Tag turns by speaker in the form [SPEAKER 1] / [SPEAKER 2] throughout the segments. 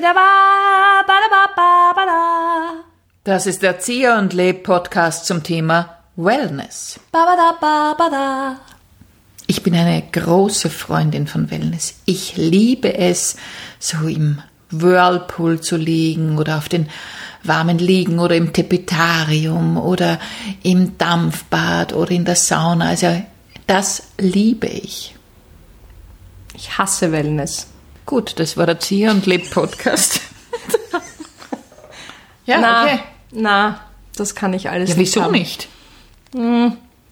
[SPEAKER 1] wieder wahr.
[SPEAKER 2] Das ist der Erzieher und Leb Podcast zum Thema Wellness. Ich bin eine große Freundin von Wellness. Ich liebe es, so im Whirlpool zu liegen oder auf den warmen Liegen oder im Tepetarium oder im Dampfbad oder in der Sauna. Also das liebe ich.
[SPEAKER 1] Ich hasse Wellness.
[SPEAKER 2] Gut, das war der Erzieher und Leb Podcast. ja,
[SPEAKER 1] na,
[SPEAKER 2] okay.
[SPEAKER 1] na, das kann ich alles
[SPEAKER 2] Ja,
[SPEAKER 1] nicht
[SPEAKER 2] wieso
[SPEAKER 1] haben.
[SPEAKER 2] nicht?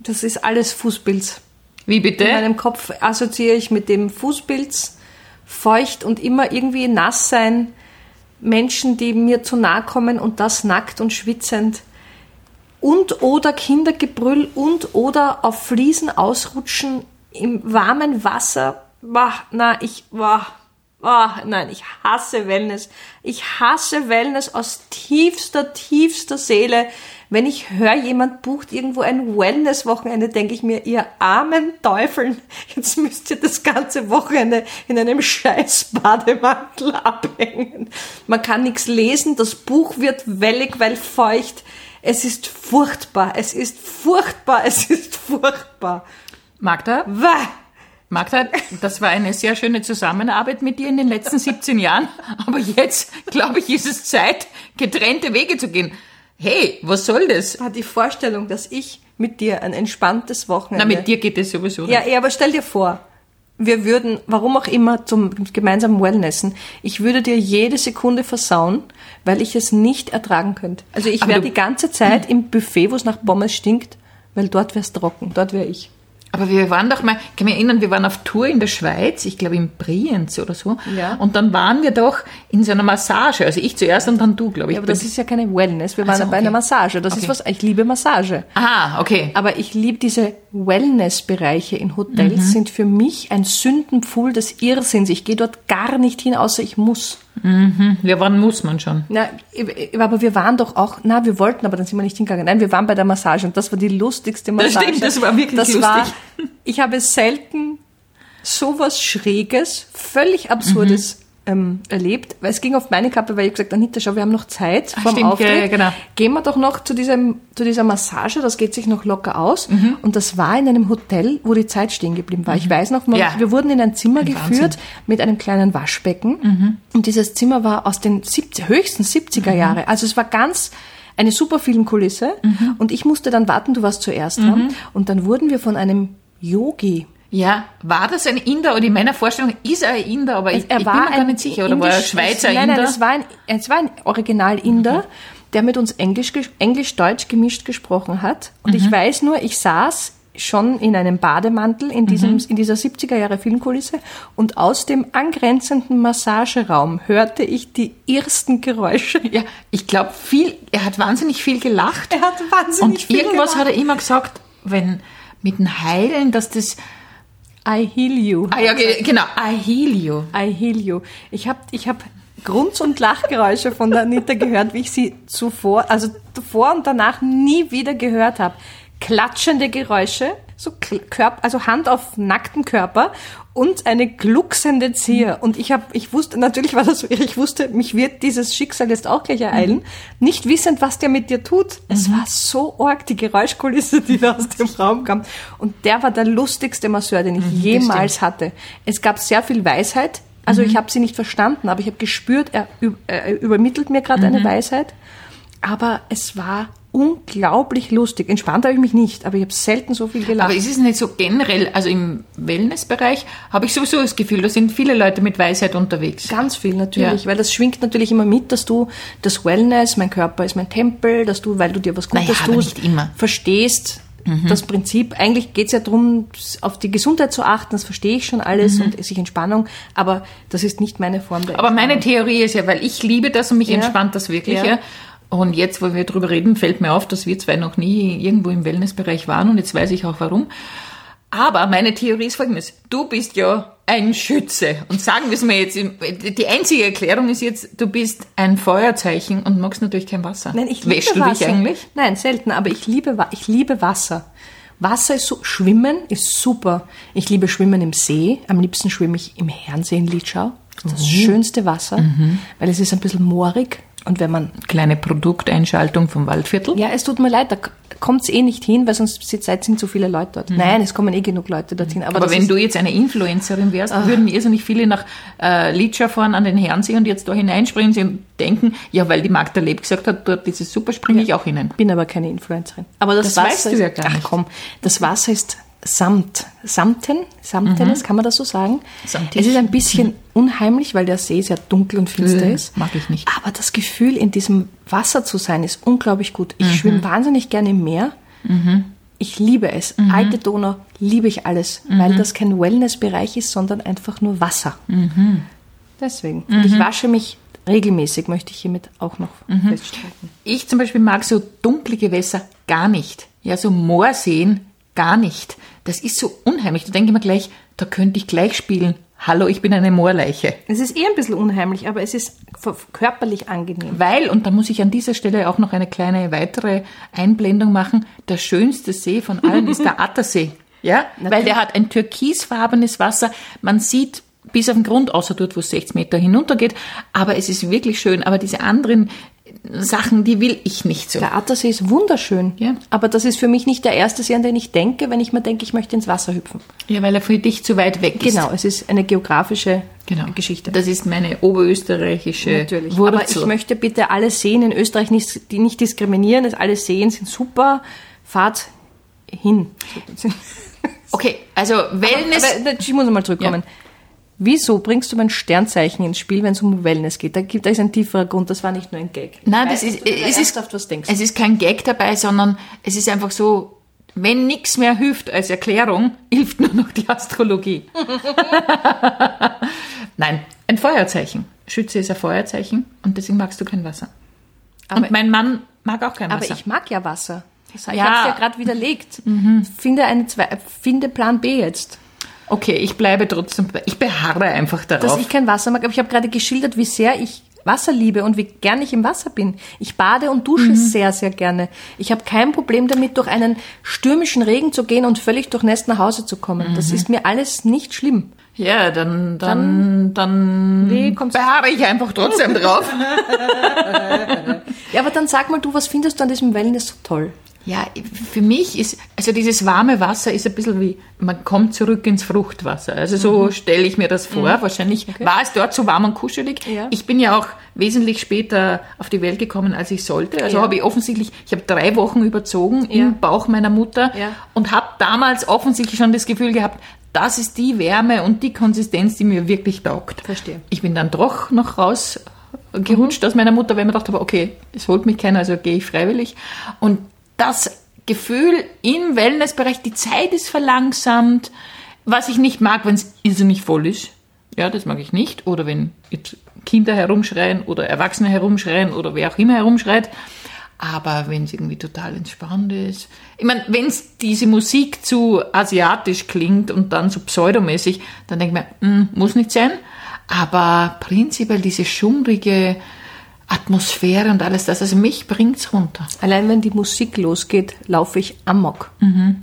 [SPEAKER 1] Das ist alles Fußpilz.
[SPEAKER 2] Wie bitte?
[SPEAKER 1] In meinem Kopf assoziiere ich mit dem Fußpilz, feucht und immer irgendwie nass sein, Menschen, die mir zu nahe kommen und das nackt und schwitzend und oder Kindergebrüll und oder auf Fliesen ausrutschen im warmen Wasser. Wah, na, ich, wah, wah, nein, ich hasse Wellness. Ich hasse Wellness aus tiefster, tiefster Seele. Wenn ich höre, jemand bucht irgendwo ein Wellness-Wochenende, denke ich mir, ihr armen Teufeln, jetzt müsst ihr das ganze Wochenende in einem scheiß Bademantel abhängen. Man kann nichts lesen, das Buch wird wellig, weil feucht. Es ist furchtbar, es ist furchtbar, es ist furchtbar.
[SPEAKER 2] Magda?
[SPEAKER 1] Wah!
[SPEAKER 2] Magda, das war eine sehr schöne Zusammenarbeit mit dir in den letzten 17 Jahren. Aber jetzt, glaube ich, ist es Zeit, getrennte Wege zu gehen. Hey, was soll das?
[SPEAKER 1] War die Vorstellung, dass ich mit dir ein entspanntes Wochenende.
[SPEAKER 2] Na, mit dir geht es sowieso nicht.
[SPEAKER 1] Ja, ja, aber stell dir vor, wir würden, warum auch immer, zum gemeinsamen Wellnessen, ich würde dir jede Sekunde versauen, weil ich es nicht ertragen könnte. Also ich wäre die ganze Zeit im Buffet, wo es nach Pommes stinkt, weil dort wär's trocken, dort wäre ich.
[SPEAKER 2] Aber wir waren doch mal, ich kann mich erinnern, wir waren auf Tour in der Schweiz, ich glaube in Brienz oder so.
[SPEAKER 1] Ja.
[SPEAKER 2] Und dann waren wir doch in so einer Massage. Also ich zuerst und dann du, glaube ich.
[SPEAKER 1] Ja, aber das ist ja keine Wellness, wir waren
[SPEAKER 2] so,
[SPEAKER 1] ja bei einer
[SPEAKER 2] okay.
[SPEAKER 1] Massage. Das ist
[SPEAKER 2] Okay.
[SPEAKER 1] was, ich liebe Massage.
[SPEAKER 2] ah, okay.
[SPEAKER 1] Aber ich liebe diese Wellness-Bereiche in Hotels,
[SPEAKER 2] Mhm.
[SPEAKER 1] sind für mich ein Sündenpfuhl des Irrsinns. Ich gehe dort gar nicht hin, außer ich muss.
[SPEAKER 2] Ja, wann muss man schon?
[SPEAKER 1] Na, aber wir waren doch auch, na, wir wollten, aber dann sind wir nicht hingegangen. Nein, wir waren bei der Massage und das war die lustigste
[SPEAKER 2] Das
[SPEAKER 1] Massage.
[SPEAKER 2] stimmt, das war wirklich
[SPEAKER 1] das
[SPEAKER 2] lustig.
[SPEAKER 1] War, ich habe selten sowas Schräges, völlig Absurdes ähm, erlebt, weil es ging auf meine Kappe, weil ich gesagt habe, Anita, schau, wir haben noch Zeit vom
[SPEAKER 2] stimmt,
[SPEAKER 1] Auftritt.
[SPEAKER 2] ja, genau.
[SPEAKER 1] Gehen wir doch noch zu, diesem, zu dieser Massage, das geht sich noch locker aus.
[SPEAKER 2] Mhm.
[SPEAKER 1] Und das war in einem Hotel, wo die Zeit stehen geblieben war. Ich weiß noch, man,
[SPEAKER 2] Ja.
[SPEAKER 1] wir wurden in ein Zimmer
[SPEAKER 2] Ein
[SPEAKER 1] geführt mit einem kleinen Waschbecken. Und dieses Zimmer war aus den 70, höchsten 70er Jahre. Also es war ganz eine super Filmkulisse. Und ich musste dann warten, du warst zuerst dran. Und dann wurden wir von einem Yogi
[SPEAKER 2] Ja, war das ein Inder oder in meiner Vorstellung ist er ein Inder, aber ich,
[SPEAKER 1] er
[SPEAKER 2] ich
[SPEAKER 1] war
[SPEAKER 2] bin mir gar nicht sicher. Oder war er Schweizer
[SPEAKER 1] nein,
[SPEAKER 2] Inder?
[SPEAKER 1] Nein, es war ein, es war ein Original-Inder, der mit uns Englisch, Englisch-Deutsch gemischt gesprochen hat. Und
[SPEAKER 2] Mhm.
[SPEAKER 1] ich weiß nur, ich saß schon in einem Bademantel in, diesem,
[SPEAKER 2] Mhm.
[SPEAKER 1] in dieser 70er Jahre Filmkulisse und aus dem angrenzenden Massageraum hörte ich die ersten Geräusche.
[SPEAKER 2] ja, ich glaube viel, er hat wahnsinnig viel gelacht.
[SPEAKER 1] Er hat wahnsinnig
[SPEAKER 2] Und
[SPEAKER 1] viel
[SPEAKER 2] irgendwas
[SPEAKER 1] gelacht.
[SPEAKER 2] hat er immer gesagt, wenn mit dem Heilen, dass das,
[SPEAKER 1] I heal you.
[SPEAKER 2] ah ja, ge- genau, I heal you.
[SPEAKER 1] I heal you. Ich habe ich hab Grunz- und Lachgeräusche von der Anita gehört, wie ich sie zuvor, also davor und danach nie wieder gehört habe. Klatschende Geräusche, so Körper, also Hand auf nackten Körper und eine glucksende Zier. Und ich habe, ich wusste, natürlich war das so ich wusste, mich wird dieses Schicksal jetzt auch gleich ereilen, nicht wissend, was der mit dir tut. Es war so arg, die Geräuschkulisse, die da aus dem Raum kam. Und der war der lustigste Masseur, den ich jemals hatte. Es gab sehr viel Weisheit. Also ich habe sie nicht verstanden, aber ich habe gespürt, er, üb- er übermittelt mir gerade eine Weisheit. Aber es war unglaublich lustig. Entspannt habe ich mich nicht, aber ich habe selten so viel gelacht.
[SPEAKER 2] Aber ist es nicht so generell, also im Wellnessbereich habe ich sowieso das Gefühl, da sind viele Leute mit Weisheit unterwegs.
[SPEAKER 1] Ganz viel natürlich,
[SPEAKER 2] Ja.
[SPEAKER 1] weil das schwingt natürlich immer mit, dass du das Wellness, mein Körper ist mein Tempel, dass du, weil du dir was Gutes
[SPEAKER 2] Naja,
[SPEAKER 1] tust,
[SPEAKER 2] immer. Mhm.
[SPEAKER 1] verstehst das Prinzip. Eigentlich geht es ja darum, auf die Gesundheit zu achten, das verstehe ich schon alles und sich Entspannung, aber das ist nicht meine Form der
[SPEAKER 2] Mhm. Aber meine. Theorie ist ja, weil ich liebe das und mich
[SPEAKER 1] Ja.
[SPEAKER 2] entspannt das wirklich,
[SPEAKER 1] Ja.
[SPEAKER 2] ja. Und jetzt, wo wir drüber reden, fällt mir auf, dass wir zwei noch nie irgendwo im Wellnessbereich waren und jetzt weiß ich auch warum. Aber meine Theorie ist folgendes. Du bist ja ein Schütze. Und sagen wir es mir jetzt, die einzige Erklärung ist jetzt, du bist ein Feuerzeichen und magst natürlich kein Wasser.
[SPEAKER 1] Nein, ich liebe
[SPEAKER 2] Wäschst du
[SPEAKER 1] Wasser.
[SPEAKER 2] dich eigentlich?
[SPEAKER 1] Nein, selten, aber ich liebe, ich liebe Wasser. Wasser ist so, Schwimmen ist super. Ich liebe Schwimmen im See. Am liebsten schwimme ich im Herrnsee in Litschau. Das schönste Wasser, weil es ist ein bisschen moorig. Und wenn man,
[SPEAKER 2] Kleine Produkteinschaltung vom Waldviertel.
[SPEAKER 1] ja, es tut mir leid, da kommt es eh nicht hin, weil sonst Zeit sind zu viele Leute dort. Nein, es kommen eh genug Leute dorthin. Aber,
[SPEAKER 2] Aber wenn du jetzt eine Influencerin wärst, würden irrsinnig viele nach äh, Litscha fahren an den Herrnsee und jetzt da hineinspringen sie und denken, ja, weil die Magda Leb gesagt hat, dort ist es super, springe ich auch hinein.
[SPEAKER 1] bin aber keine Influencerin. Aber das,
[SPEAKER 2] Das
[SPEAKER 1] Wasser
[SPEAKER 2] weißt du
[SPEAKER 1] ist,
[SPEAKER 2] ja gar
[SPEAKER 1] ach
[SPEAKER 2] nicht.
[SPEAKER 1] komm, das Wasser ist Samt, Samten, Samtenes, kann man das so sagen?
[SPEAKER 2] Samtig.
[SPEAKER 1] Es ist ein bisschen unheimlich, weil der See sehr dunkel und finster
[SPEAKER 2] Äh,
[SPEAKER 1] ist.
[SPEAKER 2] mag ich nicht.
[SPEAKER 1] Aber das Gefühl, in diesem Wasser zu sein, ist unglaublich gut. Ich
[SPEAKER 2] Mhm.
[SPEAKER 1] schwimme wahnsinnig gerne im Meer. Ich liebe es.
[SPEAKER 2] Mhm.
[SPEAKER 1] Alte Donau liebe ich alles, weil das kein Wellnessbereich ist, sondern einfach nur Wasser.
[SPEAKER 2] Mhm.
[SPEAKER 1] Deswegen. Und ich wasche mich regelmäßig, möchte ich hiermit auch noch
[SPEAKER 2] Mhm.
[SPEAKER 1] feststellen.
[SPEAKER 2] Ich zum Beispiel mag so dunkle Gewässer gar nicht. Ja, so Moorseen gar nicht. Das ist so unheimlich. Da denke ich mir gleich, da könnte ich gleich spielen. Hallo, ich bin eine Moorleiche.
[SPEAKER 1] Es ist eh ein bisschen unheimlich, aber es ist körperlich angenehm.
[SPEAKER 2] Weil, und da muss ich an dieser Stelle auch noch eine kleine weitere Einblendung machen, der schönste See von allen ist der Attersee. Ja, weil der hat ein türkisfarbenes Wasser. Man sieht bis auf den Grund, außer dort, wo es 60 Meter hinuntergeht. Aber es ist wirklich schön. Aber diese anderen Sachen, die will ich nicht so.
[SPEAKER 1] Der Attersee ist wunderschön,
[SPEAKER 2] Ja.
[SPEAKER 1] aber das ist für mich nicht der erste See, an den ich denke, wenn ich mir denke, ich möchte ins Wasser hüpfen.
[SPEAKER 2] Ja, weil er für dich zu weit weg ist.
[SPEAKER 1] Genau, es ist eine geografische
[SPEAKER 2] Genau.
[SPEAKER 1] Geschichte.
[SPEAKER 2] Das ist meine oberösterreichische
[SPEAKER 1] Natürlich.
[SPEAKER 2] Wurzel.
[SPEAKER 1] Aber ich möchte bitte alle Seen in Österreich nicht, die nicht diskriminieren. Alle Seen sind super. Fahrt hin.
[SPEAKER 2] okay, also Wellness.
[SPEAKER 1] Aber, ich muss mal zurückkommen. Wieso bringst du mein Sternzeichen ins Spiel, wenn es um Wellness geht? Da gibt es ein tieferer Grund. Das war nicht nur ein Gag.
[SPEAKER 2] Nein, das ist, es ist,
[SPEAKER 1] was denkst.
[SPEAKER 2] es ist kein Gag dabei, sondern es ist einfach so, wenn nichts mehr hilft als Erklärung, hilft nur noch die Astrologie. Nein, ein Feuerzeichen. Schütze ist ein Feuerzeichen und deswegen magst du kein Wasser.
[SPEAKER 1] Aber-
[SPEAKER 2] und mein Mann mag auch kein
[SPEAKER 1] Aber
[SPEAKER 2] Wasser.
[SPEAKER 1] ich mag ja Wasser. Ich
[SPEAKER 2] Ja.
[SPEAKER 1] habe es ja gerade widerlegt. Finde, eine finde Plan B jetzt.
[SPEAKER 2] Okay, ich bleibe trotzdem, ich beharre einfach
[SPEAKER 1] Dass
[SPEAKER 2] darauf.
[SPEAKER 1] ich kein Wasser mag. Aber ich habe gerade geschildert, wie sehr ich Wasser liebe und wie gern ich im Wasser bin. Ich bade und dusche sehr, sehr gerne. Ich habe kein Problem damit, durch einen stürmischen Regen zu gehen und völlig durchnässt nach Hause zu kommen. Das ist mir alles nicht schlimm.
[SPEAKER 2] ja, dann, dann, dann,
[SPEAKER 1] Nee,
[SPEAKER 2] beharre ich einfach trotzdem drauf.
[SPEAKER 1] Ja, aber dann sag mal du, was findest du an diesem Wellness so toll?
[SPEAKER 2] Ja, für mich ist, also dieses warme Wasser ist ein bisschen wie, man kommt zurück ins Fruchtwasser. Also so stelle ich mir das vor. Wahrscheinlich war es dort so warm und kuschelig.
[SPEAKER 1] Ja.
[SPEAKER 2] Ich bin ja auch wesentlich später auf die Welt gekommen, als ich sollte. Also
[SPEAKER 1] Ja.
[SPEAKER 2] habe ich offensichtlich, ich habe drei Wochen überzogen
[SPEAKER 1] Ja.
[SPEAKER 2] im Bauch meiner Mutter und habe damals offensichtlich schon das Gefühl gehabt, das ist die Wärme und die Konsistenz, die mir wirklich taugt.
[SPEAKER 1] Verstehe.
[SPEAKER 2] Ich bin dann doch noch raus gerutscht aus meiner Mutter, weil ich mir gedacht habe, okay, es holt mich keiner, also gehe ich freiwillig. Und das Gefühl im Wellnessbereich, die Zeit ist verlangsamt, was ich nicht mag, wenn es irrsinnig voll ist. Ja, das mag ich nicht. Oder wenn Kinder herumschreien oder Erwachsene herumschreien oder wer auch immer herumschreit. Aber wenn es irgendwie total entspannt ist. Ich meine, wenn es diese Musik zu asiatisch klingt und dann so pseudomäßig, dann denke ich mir, hm, muss nicht sein. Aber prinzipiell diese schummrige Atmosphäre und alles das, also mich bringt's runter.
[SPEAKER 1] Allein wenn die Musik losgeht, laufe ich amok.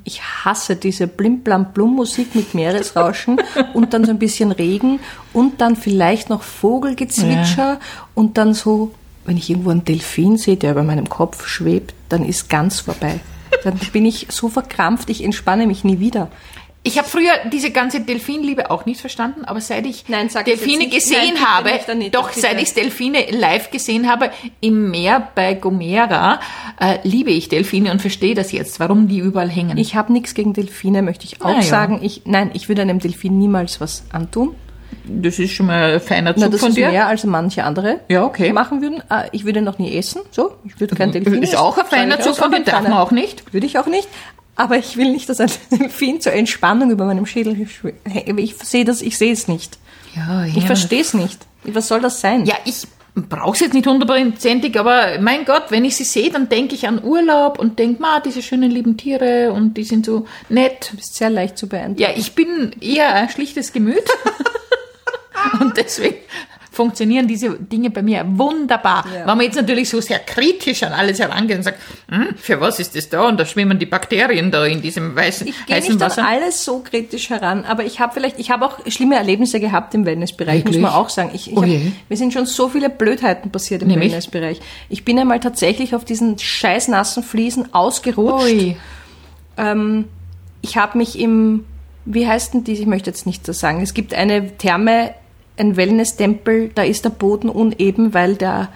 [SPEAKER 1] Ich hasse diese Blimblam-Blum-Musik mit Meeresrauschen und dann so ein bisschen Regen und dann vielleicht noch Vogelgezwitscher und dann so, wenn ich irgendwo einen Delfin sehe, der über meinem Kopf schwebt, dann ist ganz vorbei. Dann bin ich so verkrampft, ich entspanne mich nie wieder.
[SPEAKER 2] Ich habe früher diese ganze Delfinliebe auch nicht verstanden, aber seit ich
[SPEAKER 1] Nein,
[SPEAKER 2] Delfine gesehen
[SPEAKER 1] Nein,
[SPEAKER 2] habe,
[SPEAKER 1] nicht,
[SPEAKER 2] doch
[SPEAKER 1] bitte.
[SPEAKER 2] seit ich Delfine live gesehen habe im Meer bei Gomera, äh, liebe ich Delfine und verstehe das jetzt, warum die überall hängen.
[SPEAKER 1] Ich habe nichts gegen Delfine, möchte ich auch
[SPEAKER 2] Ah, ja.
[SPEAKER 1] sagen. Ich, nein, ich würde einem Delfin niemals was antun.
[SPEAKER 2] das ist schon mal ein feiner
[SPEAKER 1] Na,
[SPEAKER 2] Zug
[SPEAKER 1] das
[SPEAKER 2] von
[SPEAKER 1] ist
[SPEAKER 2] dir.
[SPEAKER 1] mehr als manche andere
[SPEAKER 2] Ja, okay.
[SPEAKER 1] machen würden. Äh, Ich würde noch nie essen. So, ich würde kein Delfin
[SPEAKER 2] Ist
[SPEAKER 1] essen.
[SPEAKER 2] auch ein feiner Zug von dir, darf man auch nicht.
[SPEAKER 1] Würde ich auch nicht. Aber ich will nicht, dass ein Delfin zur Entspannung über meinem Schädel schwe- Ich sehe das, ich sehe es nicht.
[SPEAKER 2] Ja,
[SPEAKER 1] Ich verstehe es nicht. Was soll das sein?
[SPEAKER 2] Ja, ich brauche es jetzt nicht hundertprozentig, aber mein Gott, wenn ich sie sehe, dann denke ich an Urlaub und denke, ma, diese schönen lieben Tiere und die sind so nett.
[SPEAKER 1] Du bist sehr leicht zu beeindrucken.
[SPEAKER 2] Ja, ich bin eher ein schlichtes Gemüt. und deswegen funktionieren diese Dinge bei mir wunderbar.
[SPEAKER 1] Ja.
[SPEAKER 2] Wenn man jetzt natürlich so sehr kritisch an alles herangeht und sagt, hm, für was ist das da? Und da schwimmen die Bakterien da in diesem weißen,
[SPEAKER 1] Ich gehe nicht
[SPEAKER 2] Wasser.
[SPEAKER 1] an alles so kritisch heran, aber ich habe vielleicht, ich habe auch schlimme Erlebnisse gehabt im Wellnessbereich, muss
[SPEAKER 2] Wirklich?
[SPEAKER 1] man auch sagen. Ich, ich
[SPEAKER 2] Oh
[SPEAKER 1] hab, mir sind schon so viele Blödheiten passiert im
[SPEAKER 2] Nämlich?
[SPEAKER 1] Wellnessbereich. Ich bin einmal tatsächlich auf diesen scheiß nassen Fliesen ausgerutscht.
[SPEAKER 2] Ui.
[SPEAKER 1] Ähm, ich habe mich im, wie heißt denn die, ich möchte jetzt nicht das sagen, es gibt eine Therme, ein Wellness-Tempel, da ist der Boden uneben, weil der,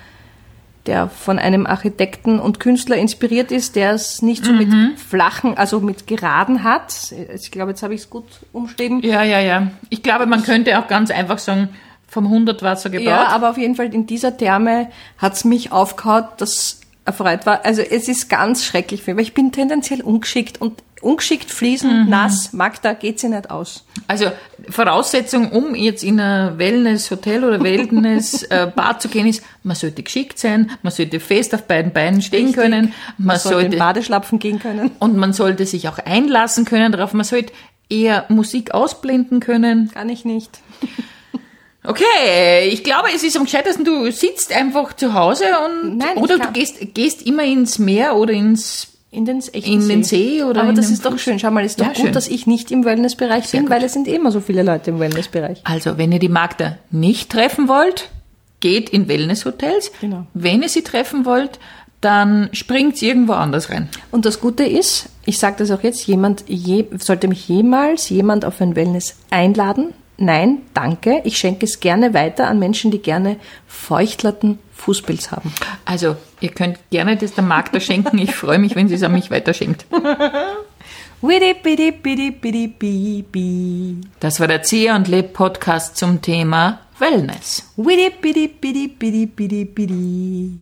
[SPEAKER 1] der von einem Architekten und Künstler inspiriert ist, der es nicht so mit flachen, also mit geraden hat. Ich glaube, jetzt habe ich es gut umschrieben.
[SPEAKER 2] Ja, ja, ja. Ich glaube, man könnte auch ganz einfach sagen, vom Hundertwasser gebaut.
[SPEAKER 1] Ja, aber auf jeden Fall in dieser Therme hat's mich aufgehaut, dass erfreut war. Also es ist ganz schrecklich für mich, weil ich bin tendenziell ungeschickt und ungeschickt fließen, nass, Magda, geht sie nicht aus.
[SPEAKER 2] Also Voraussetzung, um jetzt in ein Wellness-Hotel oder Wellness-Bad zu gehen, ist, man sollte geschickt sein, man sollte fest auf beiden Beinen stehen
[SPEAKER 1] Richtig.
[SPEAKER 2] können, man,
[SPEAKER 1] Man sollte in Badeschlapfen gehen können.
[SPEAKER 2] und man sollte sich auch einlassen können darauf, man sollte eher Musik ausblenden können.
[SPEAKER 1] Kann ich nicht.
[SPEAKER 2] Okay, ich glaube, es ist am gescheitesten, du sitzt einfach zu Hause und
[SPEAKER 1] Nein,
[SPEAKER 2] oder du gehst, gehst immer ins Meer oder ins
[SPEAKER 1] In den
[SPEAKER 2] In den See oder
[SPEAKER 1] Aber das ist doch schön. Schau mal, ist doch
[SPEAKER 2] Ja,
[SPEAKER 1] gut,
[SPEAKER 2] schön.
[SPEAKER 1] dass ich nicht im Wellnessbereich bin,
[SPEAKER 2] gut.
[SPEAKER 1] weil es sind immer so viele Leute im Wellnessbereich.
[SPEAKER 2] Also, wenn ihr die Magda nicht treffen wollt, geht in Wellnesshotels.
[SPEAKER 1] Genau.
[SPEAKER 2] Wenn ihr sie treffen wollt, dann springt irgendwo anders rein.
[SPEAKER 1] Und das Gute ist, ich sage das auch jetzt, jemand je, sollte mich jemals jemand auf ein Wellness einladen. Nein, danke. Ich schenke es gerne weiter an Menschen, die gerne Feuchtlatten Fußpilz haben.
[SPEAKER 2] Also, ihr könnt gerne das der Magda schenken. Ich freue mich, wenn sie es an mich weiterschenkt. Das war der Zieher und Leb Podcast zum Thema Wellness.